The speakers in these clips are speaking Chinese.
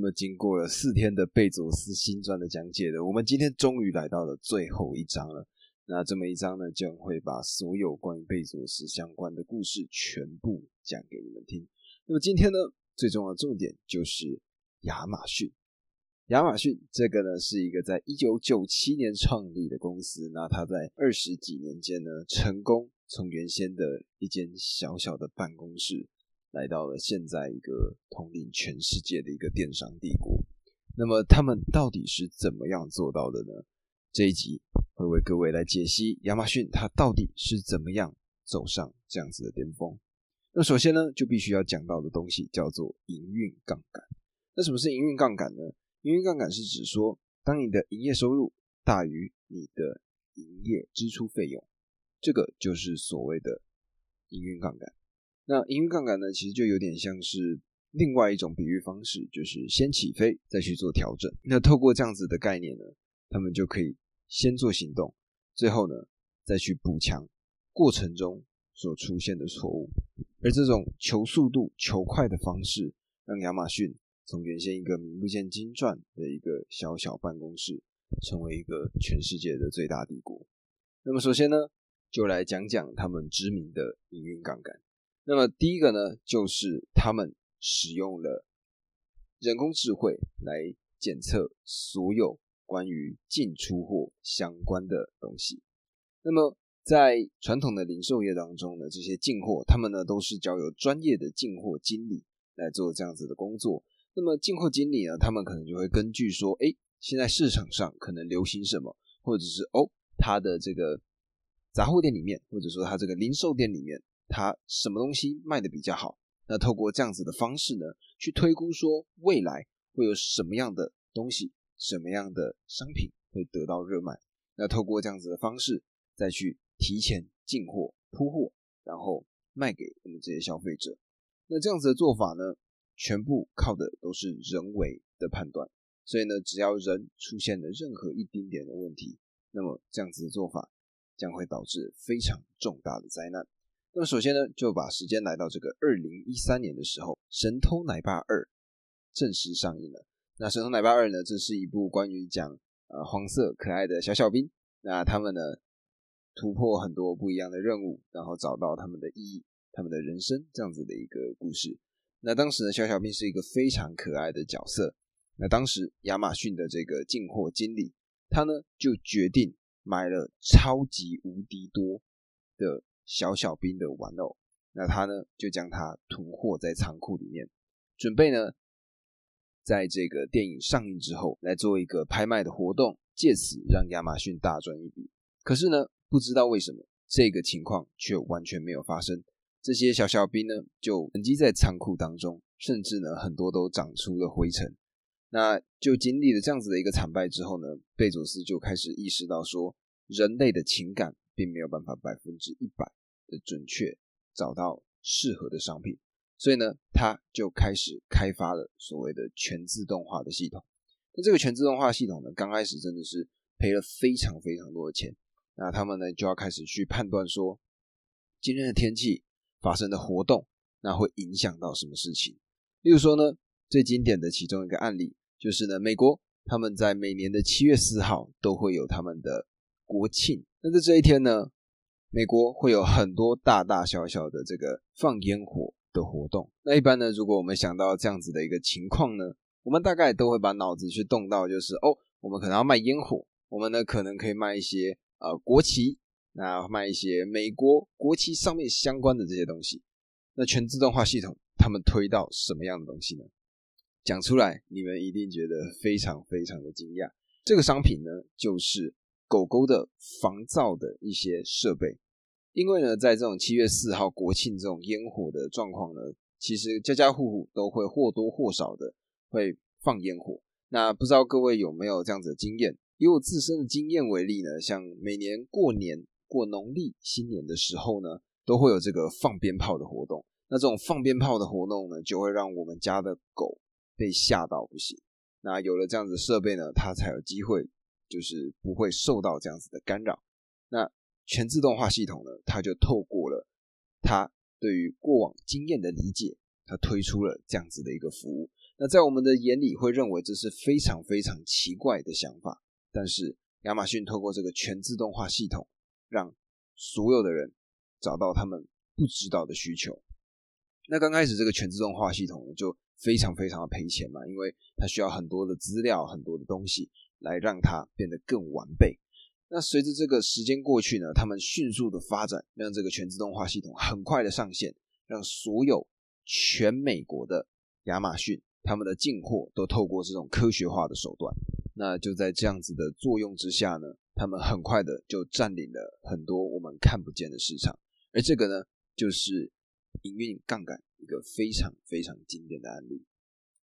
那么经过了四天的贝佐斯新传的讲解的，我们今天终于来到了最后一章了。那这么一章呢，将会把所有关于贝佐斯相关的故事全部讲给你们听。那么今天呢，最重要的重点就是亚马逊。亚马逊这个呢，是一个在一九九七年创立的公司。那它在二十几年间呢，成功从原先的一间小小的办公室，来到了现在一个统领全世界的一个电商帝国。那么他们到底是怎么样做到的呢？这一集会为各位来解析亚马逊它到底是怎么样走上这样子的巅峰。那首先呢，就必须要讲到的东西叫做营运杠杆。那什么是营运杠杆呢？营运杠杆是指说，当你的营业收入大于你的营业支出费用，这个就是所谓的营运杠杆。那营运杠杆呢，其实就有点像是另外一种比喻方式，就是先起飞再去做调整。那透过这样子的概念呢，他们就可以先做行动，最后呢再去补强过程中所出现的错误。而这种求速度、求快的方式，让亚马逊。从原先一个名不见经传的一个小小办公室，成为一个全世界的最大帝国。那么首先呢，就来讲讲他们知名的营运杠杆。那么第一个呢，就是他们使用了人工智慧来检测所有关于进出货相关的东西。那么在传统的零售业当中呢，这些进货他们呢都是交由专业的进货经理来做这样子的工作。那么进货经理呢，他们可能就会根据说，哎，现在市场上可能流行什么，或者是哦，他的这个杂货店里面，或者说他这个零售店里面，他什么东西卖的比较好？那透过这样子的方式呢，去推估说未来会有什么样的东西，什么样的商品会得到热卖？那透过这样子的方式，再去提前进货铺货，然后卖给我们这些消费者。那这样子的做法呢？全部靠的都是人为的判断，所以呢，只要人出现了任何一丁点的问题，那么这样子的做法将会导致非常重大的灾难。那么首先呢，就把时间来到这个二零一三年的时候，《神偷奶爸二》正式上映了。那《神偷奶爸二》呢，这是一部关于讲呃黄色可爱的小小兵，那他们呢突破很多不一样的任务，然后找到他们的意义、他们的人生这样子的一个故事。那当时呢，小小兵是一个非常可爱的角色。那当时亚马逊的这个进货经理，他呢就决定买了超级无敌多的小小兵的玩偶。那他呢就将它囤货在仓库里面，准备呢在这个电影上映之后来做一个拍卖的活动，借此让亚马逊大赚一笔。可是呢，不知道为什么这个情况却完全没有发生。这些小小兵呢，就沉积在仓库当中，甚至呢，很多都长出了灰尘。那就经历了这样子的一个惨败之后呢，贝佐斯就开始意识到说，人类的情感并没有办法百分之一百的准确找到适合的商品，所以呢，他就开始开发了所谓的全自动化的系统。那这个全自动化系统呢，刚开始真的是赔了非常非常多的钱。那他们呢，就要开始去判断说，今天的天气。发生的活动，那会影响到什么事情？例如说呢，最经典的其中一个案例就是呢，美国他们在每年的七月四号都会有他们的国庆。那在这一天呢，美国会有很多大大小小的这个放烟火的活动。那一般呢，如果我们想到这样子的一个情况呢，我们大概都会把脑子去动到，就是哦，我们可能要卖烟火，我们呢可能可以卖一些呃国旗。那卖一些美国国旗上面相关的这些东西，那全自动化系统他们推到什么样的东西呢？讲出来你们一定觉得非常非常的惊讶。这个商品呢，就是狗狗的防噪的一些设备。因为呢，在这种七月四号国庆这种烟火的状况呢，其实家家户户都会或多或少的会放烟火。那不知道各位有没有这样子的经验？以我自身的经验为例呢，像每年过年。过农历新年的时候呢，都会有这个放鞭炮的活动。那这种放鞭炮的活动呢，就会让我们家的狗被吓到不行。那有了这样子设备呢，它才有机会，就是不会受到这样子的干扰。那全自动化系统呢，它就透过了它对于过往经验的理解，它推出了这样子的一个服务。那在我们的眼里会认为这是非常非常奇怪的想法，但是亚马逊透过这个全自动化系统，让所有的人找到他们不知道的需求。那刚开始这个全自动化系统就非常非常的赔钱嘛，因为它需要很多的资料、很多的东西来让它变得更完备。那随着这个时间过去呢，他们迅速的发展，让这个全自动化系统很快的上线，让所有全美国的亚马逊。他们的进货都透过这种科学化的手段，那就在这样子的作用之下呢，他们很快的就占领了很多我们看不见的市场，而这个呢，就是营运杠杆一个非常非常经典的案例。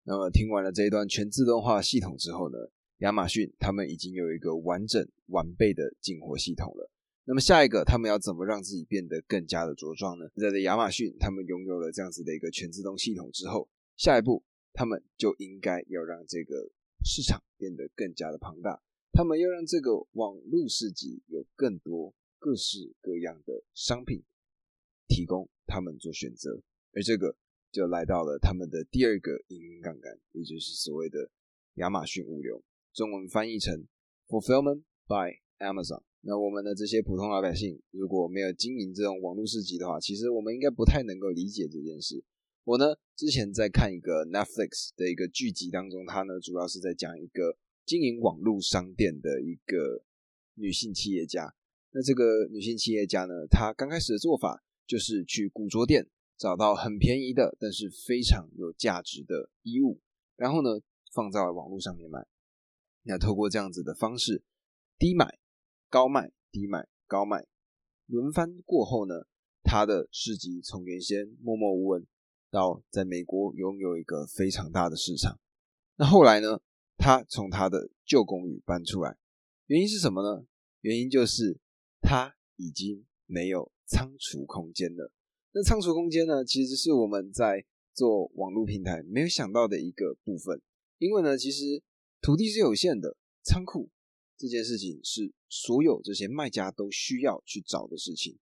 那么听完了这一段全自动化系统之后呢，亚马逊他们已经有一个完整完备的进货系统了。那么下一个，他们要怎么让自己变得更加的茁壮呢？在亚马逊他们拥有了这样子的一个全自动系统之后，下一步。他们就应该要让这个市场变得更加的庞大，他们要让这个网络市集有更多各式各样的商品提供他们做选择，而这个就来到了他们的第二个营运杠杆，也就是所谓的亚马逊物流，中文翻译成 fulfillment by Amazon。那我们的这些普通老百姓如果没有经营这种网络市集的话，其实我们应该不太能够理解这件事。我呢，之前在看一个 Netflix 的一个剧集当中，它呢主要是在讲一个经营网络商店的一个女性企业家。那这个女性企业家呢，她刚开始的做法就是去古着店找到很便宜的，但是非常有价值的衣物，然后呢放在网络上面卖。那透过这样子的方式，低买高卖，低买高卖，轮番过后呢，他的市集从原先默默无闻。到在美国拥有一个非常大的市场，那后来呢？他从他的旧公寓搬出来，原因是什么呢？原因就是他已经没有仓储空间了。那仓储空间呢，其实是我们在做网络平台没有想到的一个部分，因为呢，其实土地是有限的，仓库这件事情是所有这些卖家都需要去找的事情。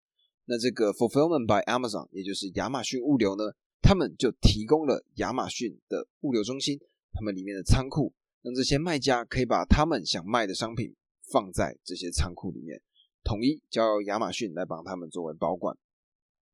那这个 Fulfillment by Amazon，也就是亚马逊物流呢？他们就提供了亚马逊的物流中心，他们里面的仓库，让这些卖家可以把他们想卖的商品放在这些仓库里面，统一交由亚马逊来帮他们作为保管。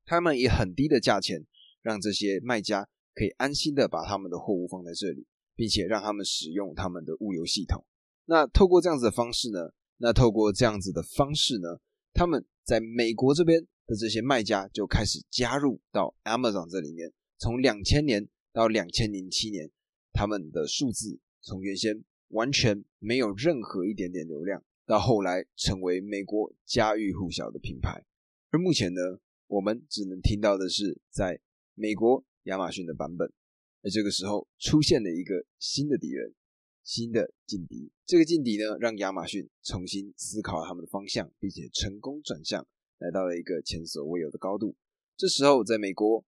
他们以很低的价钱，让这些卖家可以安心的把他们的货物放在这里，并且让他们使用他们的物流系统。那透过这样子的方式呢？那透过这样子的方式呢？他们在美国这边的这些卖家就开始加入到 Amazon 这里面。从两千年到两千零七年，他们的数字从原先完全没有任何一点点流量，到后来成为美国家喻户晓的品牌。而目前呢，我们只能听到的是在美国亚马逊的版本。而这个时候出现了一个新的敌人，新的劲敌。这个劲敌呢，让亚马逊重新思考他们的方向，并且成功转向，来到了一个前所未有的高度。这时候，在美国。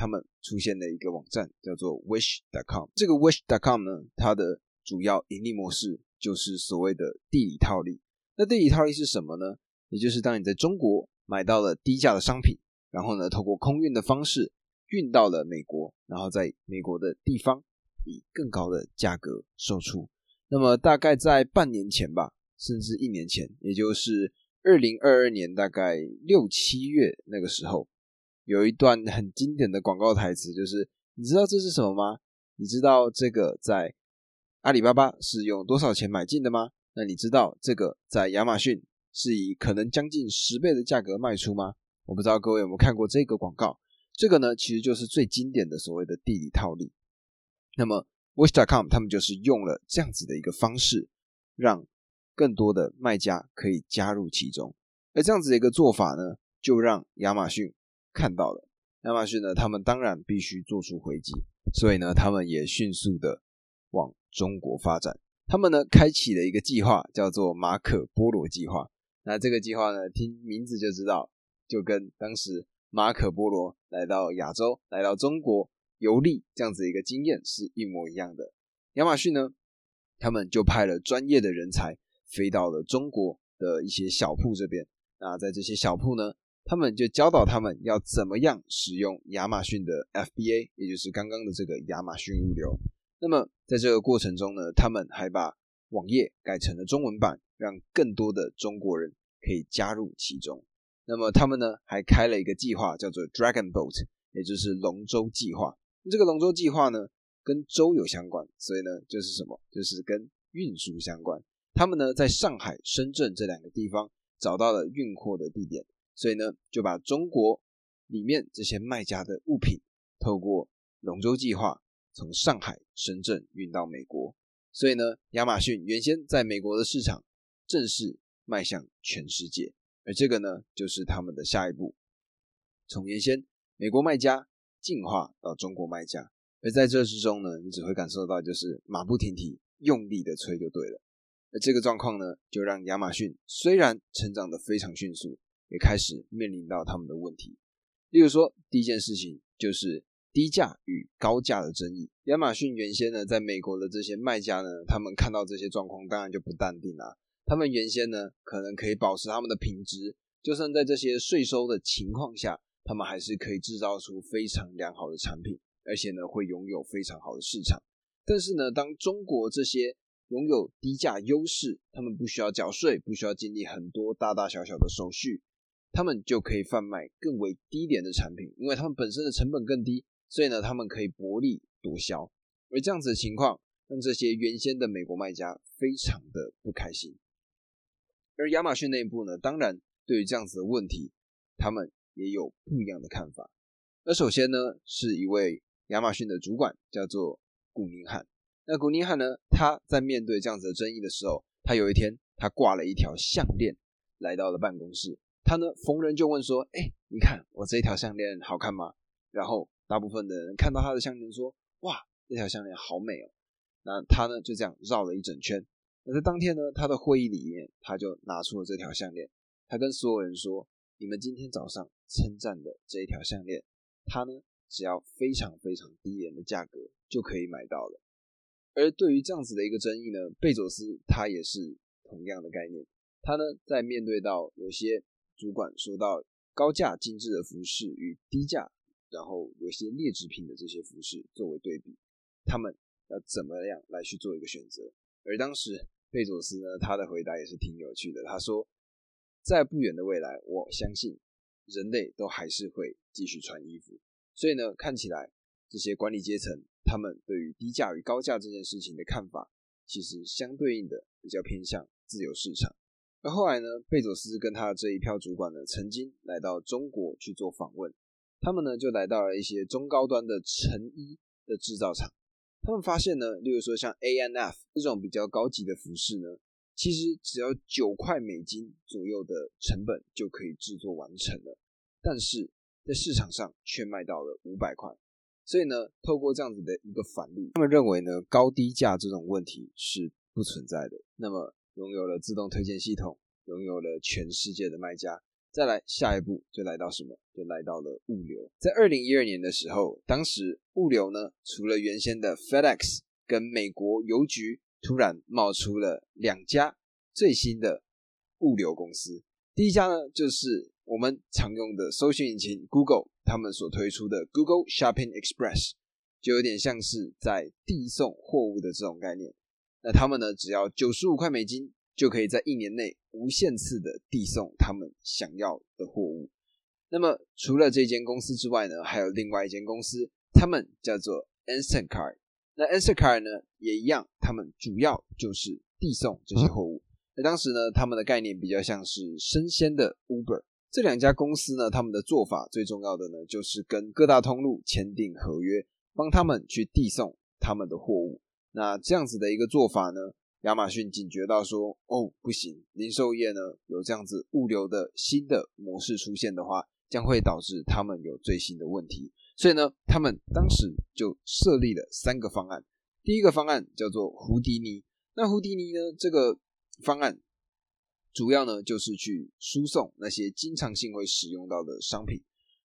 他们出现了一个网站，叫做 Wish.com。这个 Wish.com 呢，它的主要盈利模式就是所谓的地理套利。那地理套利是什么呢？也就是当你在中国买到了低价的商品，然后呢，透过空运的方式运到了美国，然后在美国的地方以更高的价格售出。那么大概在半年前吧，甚至一年前，也就是二零二二年大概六七月那个时候。有一段很经典的广告台词，就是你知道这是什么吗？你知道这个在阿里巴巴是用多少钱买进的吗？那你知道这个在亚马逊是以可能将近十倍的价格卖出吗？我不知道各位有没有看过这个广告。这个呢，其实就是最经典的所谓的地理套利。那么 Wish.com 他们就是用了这样子的一个方式，让更多的卖家可以加入其中。而这样子的一个做法呢，就让亚马逊。看到了亚马逊呢，他们当然必须做出回击，所以呢，他们也迅速的往中国发展。他们呢，开启了一个计划，叫做马可波罗计划。那这个计划呢，听名字就知道，就跟当时马可波罗来到亚洲、来到中国游历这样子一个经验是一模一样的。亚马逊呢，他们就派了专业的人才飞到了中国的一些小铺这边。那在这些小铺呢，他们就教导他们要怎么样使用亚马逊的 FBA，也就是刚刚的这个亚马逊物流。那么在这个过程中呢，他们还把网页改成了中文版，让更多的中国人可以加入其中。那么他们呢还开了一个计划，叫做 Dragon Boat，也就是龙舟计划。这个龙舟计划呢跟舟有相关，所以呢就是什么？就是跟运输相关。他们呢在上海、深圳这两个地方找到了运货的地点，所以呢就把中国里面这些卖家的物品透过龙舟计划。从上海、深圳运到美国，所以呢，亚马逊原先在美国的市场正式迈向全世界，而这个呢，就是他们的下一步，从原先美国卖家进化到中国卖家，而在这之中呢，你只会感受到就是马不停蹄、用力的吹就对了。而这个状况呢，就让亚马逊虽然成长的非常迅速，也开始面临到他们的问题，例如说，第一件事情就是。低价与高价的争议，亚马逊原先呢，在美国的这些卖家呢，他们看到这些状况，当然就不淡定啦。他们原先呢，可能可以保持他们的品质，就算在这些税收的情况下，他们还是可以制造出非常良好的产品，而且呢，会拥有非常好的市场。但是呢，当中国这些拥有低价优势，他们不需要缴税，不需要经历很多大大小小的手续，他们就可以贩卖更为低廉的产品，因为他们本身的成本更低。所以呢，他们可以薄利多销，而这样子的情况让这些原先的美国卖家非常的不开心。而亚马逊内部呢，当然对于这样子的问题，他们也有不一样的看法。那首先呢，是一位亚马逊的主管叫做古宁汉。那古宁汉呢，他在面对这样子的争议的时候，他有一天他挂了一条项链来到了办公室，他呢逢人就问说：“哎，你看我这一条项链好看吗？”然后大部分的人看到他的项链，说：“哇，这条项链好美哦。”那他呢就这样绕了一整圈。那在当天呢，他的会议里面，他就拿出了这条项链。他跟所有人说：“你们今天早上称赞的这一条项链，它呢只要非常非常低廉的价格就可以买到了。”而对于这样子的一个争议呢，贝佐斯他也是同样的概念。他呢在面对到有些主管说到高价精致的服饰与低价。然后有些劣质品的这些服饰作为对比，他们要怎么样来去做一个选择？而当时贝佐斯呢，他的回答也是挺有趣的。他说，在不远的未来，我相信人类都还是会继续穿衣服。所以呢，看起来这些管理阶层他们对于低价与高价这件事情的看法，其实相对应的比较偏向自由市场。而后来呢，贝佐斯跟他的这一票主管呢，曾经来到中国去做访问。他们呢就来到了一些中高端的成衣的制造厂，他们发现呢，例如说像 A N F 这种比较高级的服饰呢，其实只要九块美金左右的成本就可以制作完成了，但是在市场上却卖到了五百块，所以呢，透过这样子的一个反例，他们认为呢，高低价这种问题是不存在的。那么，拥有了自动推荐系统，拥有了全世界的卖家。再来下一步就来到什么？就来到了物流。在二零一二年的时候，当时物流呢，除了原先的 FedEx 跟美国邮局，突然冒出了两家最新的物流公司。第一家呢，就是我们常用的搜寻引擎 Google，他们所推出的 Google Shopping Express，就有点像是在递送货物的这种概念。那他们呢，只要九十五块美金。就可以在一年内无限次的递送他们想要的货物。那么除了这间公司之外呢，还有另外一间公司，他们叫做 Instacart。那 Instacart 呢也一样，他们主要就是递送这些货物。那当时呢，他们的概念比较像是生鲜的 Uber。这两家公司呢，他们的做法最重要的呢，就是跟各大通路签订合约，帮他们去递送他们的货物。那这样子的一个做法呢？亚马逊警觉到说：“哦，不行，零售业呢有这样子物流的新的模式出现的话，将会导致他们有最新的问题。所以呢，他们当时就设立了三个方案。第一个方案叫做胡迪尼。那胡迪尼呢这个方案主要呢就是去输送那些经常性会使用到的商品，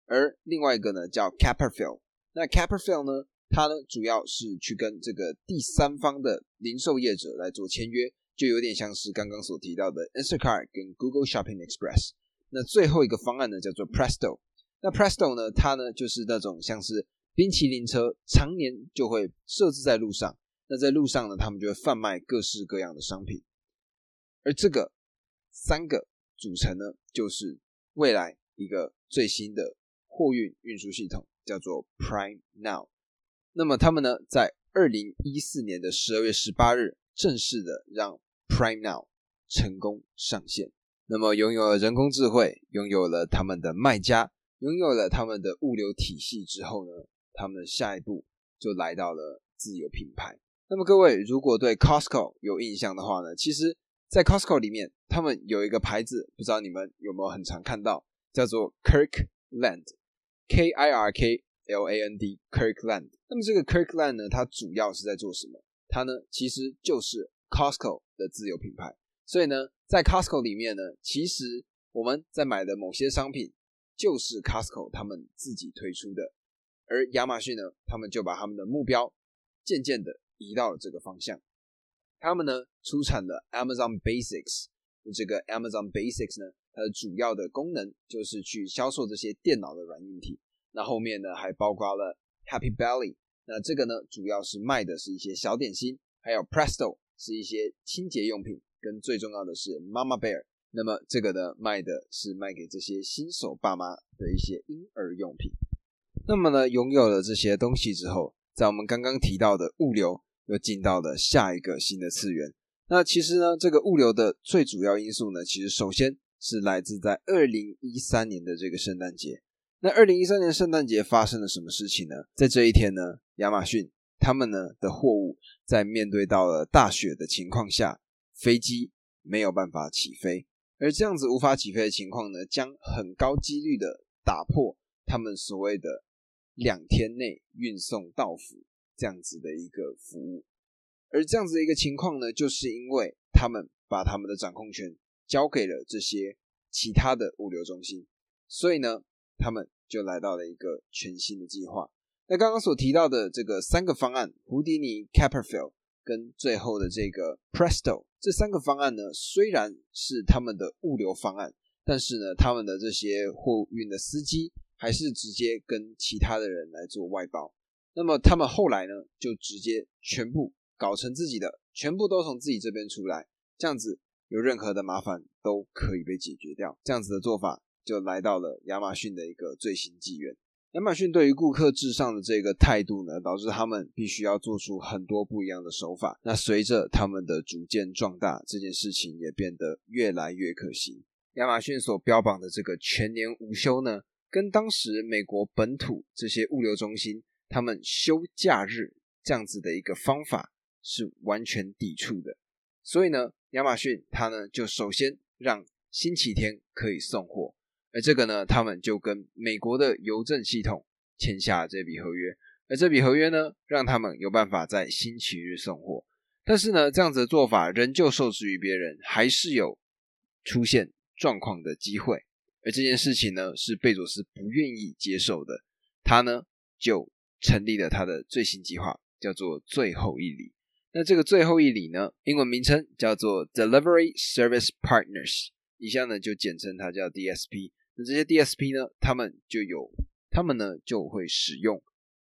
而另外一个呢叫 Caperfill。那 Caperfill 呢？它呢，主要是去跟这个第三方的零售业者来做签约，就有点像是刚刚所提到的 Instacart 跟 Google Shopping Express。那最后一个方案呢，叫做 Presto。那 Presto 呢，它呢就是那种像是冰淇淋车常年就会设置在路上。那在路上呢，他们就会贩卖各式各样的商品。而这个三个组成呢，就是未来一个最新的货运运输系统，叫做 Prime Now。那么他们呢，在二零一四年的十二月十八日，正式的让 Prime Now 成功上线。那么拥有了人工智慧，拥有了他们的卖家，拥有了他们的物流体系之后呢？他们下一步就来到了自有品牌。那么各位如果对 Costco 有印象的话呢，其实，在 Costco 里面，他们有一个牌子，不知道你们有没有很常看到，叫做 Kirkland，K I R K L A N D，Kirkland。那么这个 Kirkland 呢，它主要是在做什么？它呢，其实就是 Costco 的自有品牌。所以呢，在 Costco 里面呢，其实我们在买的某些商品，就是 Costco 他们自己推出的。而亚马逊呢，他们就把他们的目标渐渐的移到了这个方向。他们呢出产的 Amazon Basics，这个 Amazon Basics 呢，它的主要的功能就是去销售这些电脑的软硬体。那后面呢还包括了 Happy Belly，那这个呢主要是卖的是一些小点心，还有 Presto 是一些清洁用品，跟最重要的是 Mama Bear，那么这个呢卖的是卖给这些新手爸妈的一些婴儿用品。那么呢，拥有了这些东西之后，在我们刚刚提到的物流又进到了下一个新的次元。那其实呢，这个物流的最主要因素呢，其实首先是来自在二零一三年的这个圣诞节。那二零一三年圣诞节发生了什么事情呢？在这一天呢，亚马逊他们呢的货物在面对到了大雪的情况下，飞机没有办法起飞，而这样子无法起飞的情况呢，将很高几率的打破他们所谓的。两天内运送到府这样子的一个服务，而这样子的一个情况呢，就是因为他们把他们的掌控权交给了这些其他的物流中心，所以呢，他们就来到了一个全新的计划。那刚刚所提到的这个三个方案，胡迪尼、Caperfield 跟最后的这个 Presto 这三个方案呢，虽然是他们的物流方案，但是呢，他们的这些货运的司机。还是直接跟其他的人来做外包，那么他们后来呢，就直接全部搞成自己的，全部都从自己这边出来，这样子有任何的麻烦都可以被解决掉。这样子的做法就来到了亚马逊的一个最新纪元。亚马逊对于顾客至上的这个态度呢，导致他们必须要做出很多不一样的手法。那随着他们的逐渐壮大，这件事情也变得越来越可行。亚马逊所标榜的这个全年无休呢？跟当时美国本土这些物流中心他们休假日这样子的一个方法是完全抵触的，所以呢，亚马逊它呢就首先让星期天可以送货，而这个呢，他们就跟美国的邮政系统签下这笔合约，而这笔合约呢，让他们有办法在星期日送货，但是呢，这样子的做法仍旧受制于别人，还是有出现状况的机会。而这件事情呢，是贝佐斯不愿意接受的。他呢，就成立了他的最新计划，叫做“最后一里”。那这个“最后一里”呢，英文名称叫做 Delivery Service Partners，以下呢就简称它叫 DSP。那这些 DSP 呢，他们就有，他们呢就会使用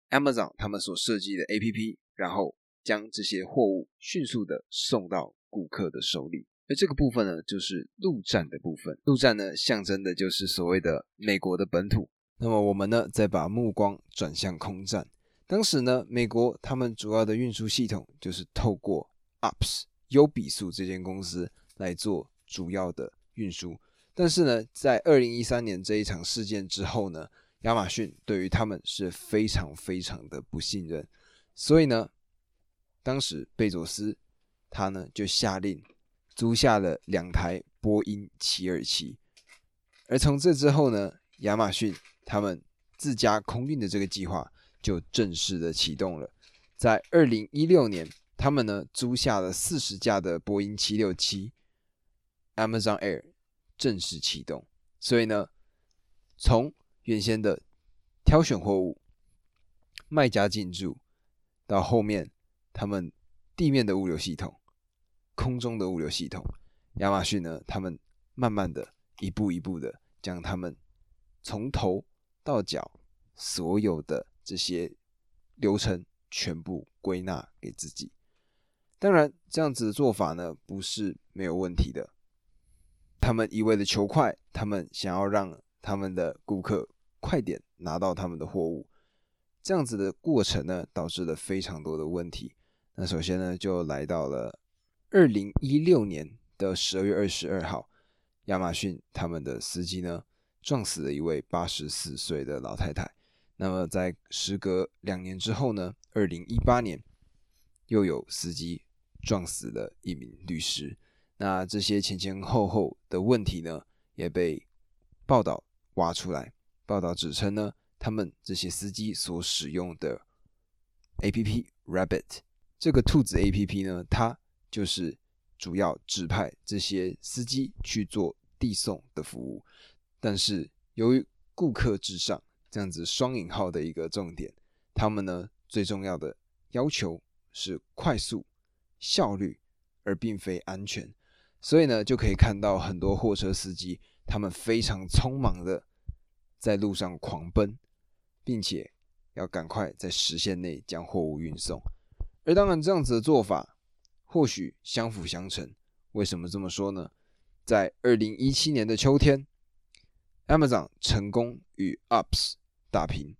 Amazon 他们所设计的 APP，然后将这些货物迅速的送到顾客的手里。而这个部分呢，就是陆战的部分。陆战呢，象征的就是所谓的美国的本土。那么我们呢，再把目光转向空战。当时呢，美国他们主要的运输系统就是透过 UPS 优比速这间公司来做主要的运输。但是呢，在二零一三年这一场事件之后呢，亚马逊对于他们是非常非常的不信任。所以呢，当时贝佐斯他呢就下令。租下了两台波音七二七，而从这之后呢，亚马逊他们自家空运的这个计划就正式的启动了。在二零一六年，他们呢租下了四十架的波音七六七，Amazon Air 正式启动。所以呢，从原先的挑选货物、卖家进驻，到后面他们地面的物流系统。空中的物流系统，亚马逊呢？他们慢慢的一步一步的将他们从头到脚所有的这些流程全部归纳给自己。当然，这样子的做法呢，不是没有问题的。他们一味的求快，他们想要让他们的顾客快点拿到他们的货物，这样子的过程呢，导致了非常多的问题。那首先呢，就来到了二零一六年的十二月二十二号，亚马逊他们的司机呢，撞死了一位八十四岁的老太太。那么在时隔两年之后呢，二零一八年又有司机撞死了一名律师。那这些前前后后的问题呢，也被报道挖出来。报道指称呢，他们这些司机所使用的 A P P Rabbit。这个兔子 A P P 呢，它就是主要指派这些司机去做递送的服务。但是由于顾客至上这样子双引号的一个重点，他们呢最重要的要求是快速、效率，而并非安全。所以呢，就可以看到很多货车司机，他们非常匆忙的在路上狂奔，并且要赶快在时限内将货物运送。而当然，这样子的做法或许相辅相成。为什么这么说呢？在二零一七年的秋天，Amazon 成功与 UPS 打平；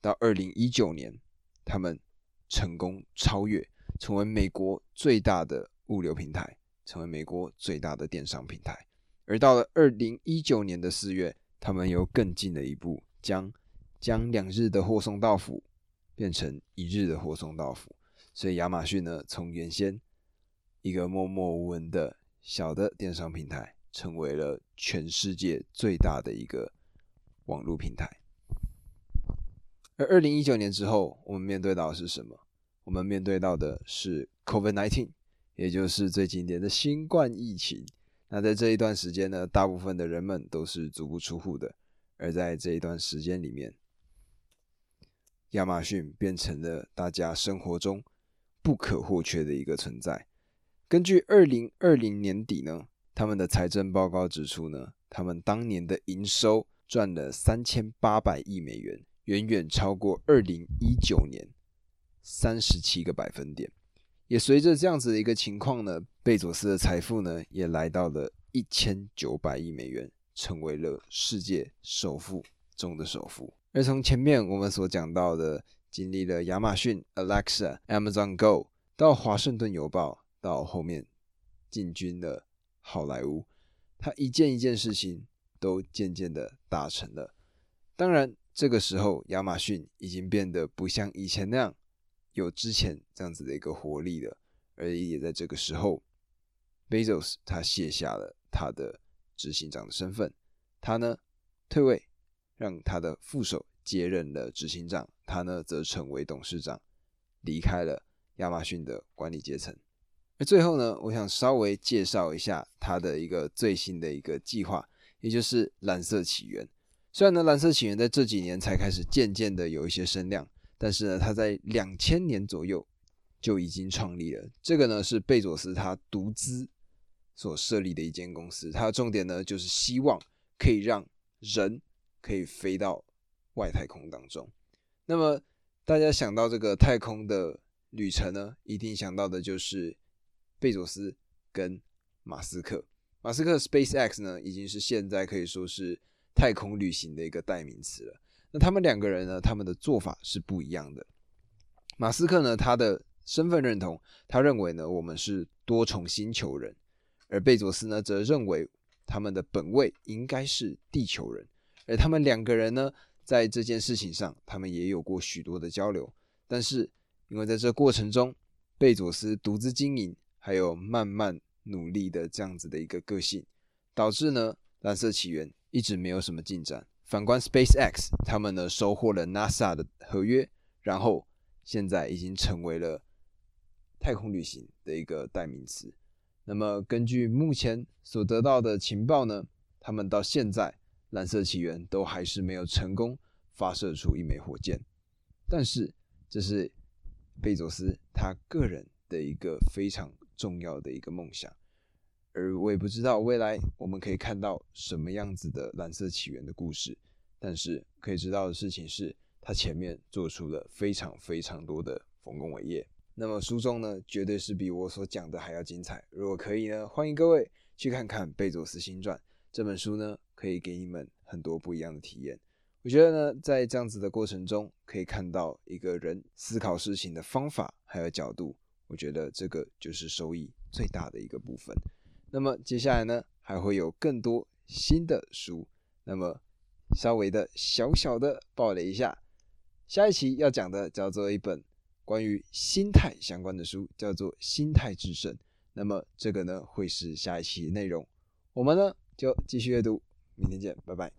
到二零一九年，他们成功超越，成为美国最大的物流平台，成为美国最大的电商平台。而到了二零一九年的四月，他们又更进了一步，将将两日的货送到府变成一日的货送到府。所以亚马逊呢，从原先一个默默无闻的小的电商平台，成为了全世界最大的一个网络平台。而二零一九年之后，我们面对到的是什么？我们面对到的是 COVID-19，也就是最经典的新冠疫情。那在这一段时间呢，大部分的人们都是足不出户的。而在这一段时间里面，亚马逊变成了大家生活中。不可或缺的一个存在。根据二零二零年底呢，他们的财政报告指出呢，他们当年的营收赚了三千八百亿美元，远远超过二零一九年三十七个百分点。也随着这样子的一个情况呢，贝佐斯的财富呢也来到了一千九百亿美元，成为了世界首富中的首富。而从前面我们所讲到的。经历了亚马逊、Alexa、Amazon Go，到华盛顿邮报，到后面进军了好莱坞，他一件一件事情都渐渐的达成了。当然，这个时候亚马逊已经变得不像以前那样有之前这样子的一个活力的，而也在这个时候，Bezos 他卸下了他的执行长的身份，他呢退位，让他的副手。接任了执行长，他呢则成为董事长，离开了亚马逊的管理阶层。而最后呢，我想稍微介绍一下他的一个最新的一个计划，也就是蓝色起源。虽然呢，蓝色起源在这几年才开始渐渐的有一些声量，但是呢，他在两千年左右就已经创立了。这个呢是贝佐斯他独资所设立的一间公司，它的重点呢就是希望可以让人可以飞到。外太空当中，那么大家想到这个太空的旅程呢，一定想到的就是贝佐斯跟马斯克。马斯克 SpaceX 呢，已经是现在可以说是太空旅行的一个代名词了。那他们两个人呢，他们的做法是不一样的。马斯克呢，他的身份认同，他认为呢，我们是多重星球人；而贝佐斯呢，则认为他们的本位应该是地球人。而他们两个人呢，在这件事情上，他们也有过许多的交流，但是因为在这过程中，贝佐斯独自经营，还有慢慢努力的这样子的一个个性，导致呢蓝色起源一直没有什么进展。反观 SpaceX，他们呢收获了 NASA 的合约，然后现在已经成为了太空旅行的一个代名词。那么根据目前所得到的情报呢，他们到现在。蓝色起源都还是没有成功发射出一枚火箭，但是这是贝佐斯他个人的一个非常重要的一个梦想，而我也不知道未来我们可以看到什么样子的蓝色起源的故事，但是可以知道的事情是，他前面做出了非常非常多的丰功伟业。那么书中呢，绝对是比我所讲的还要精彩。如果可以呢，欢迎各位去看看《贝佐斯新传》这本书呢，可以给你们很多不一样的体验。我觉得呢，在这样子的过程中，可以看到一个人思考事情的方法还有角度。我觉得这个就是收益最大的一个部分。那么接下来呢，还会有更多新的书。那么稍微的小小的爆雷一下，下一期要讲的叫做一本。关于心态相关的书叫做《心态制胜》，那么这个呢会是下一期内容，我们呢就继续阅读，明天见，拜拜。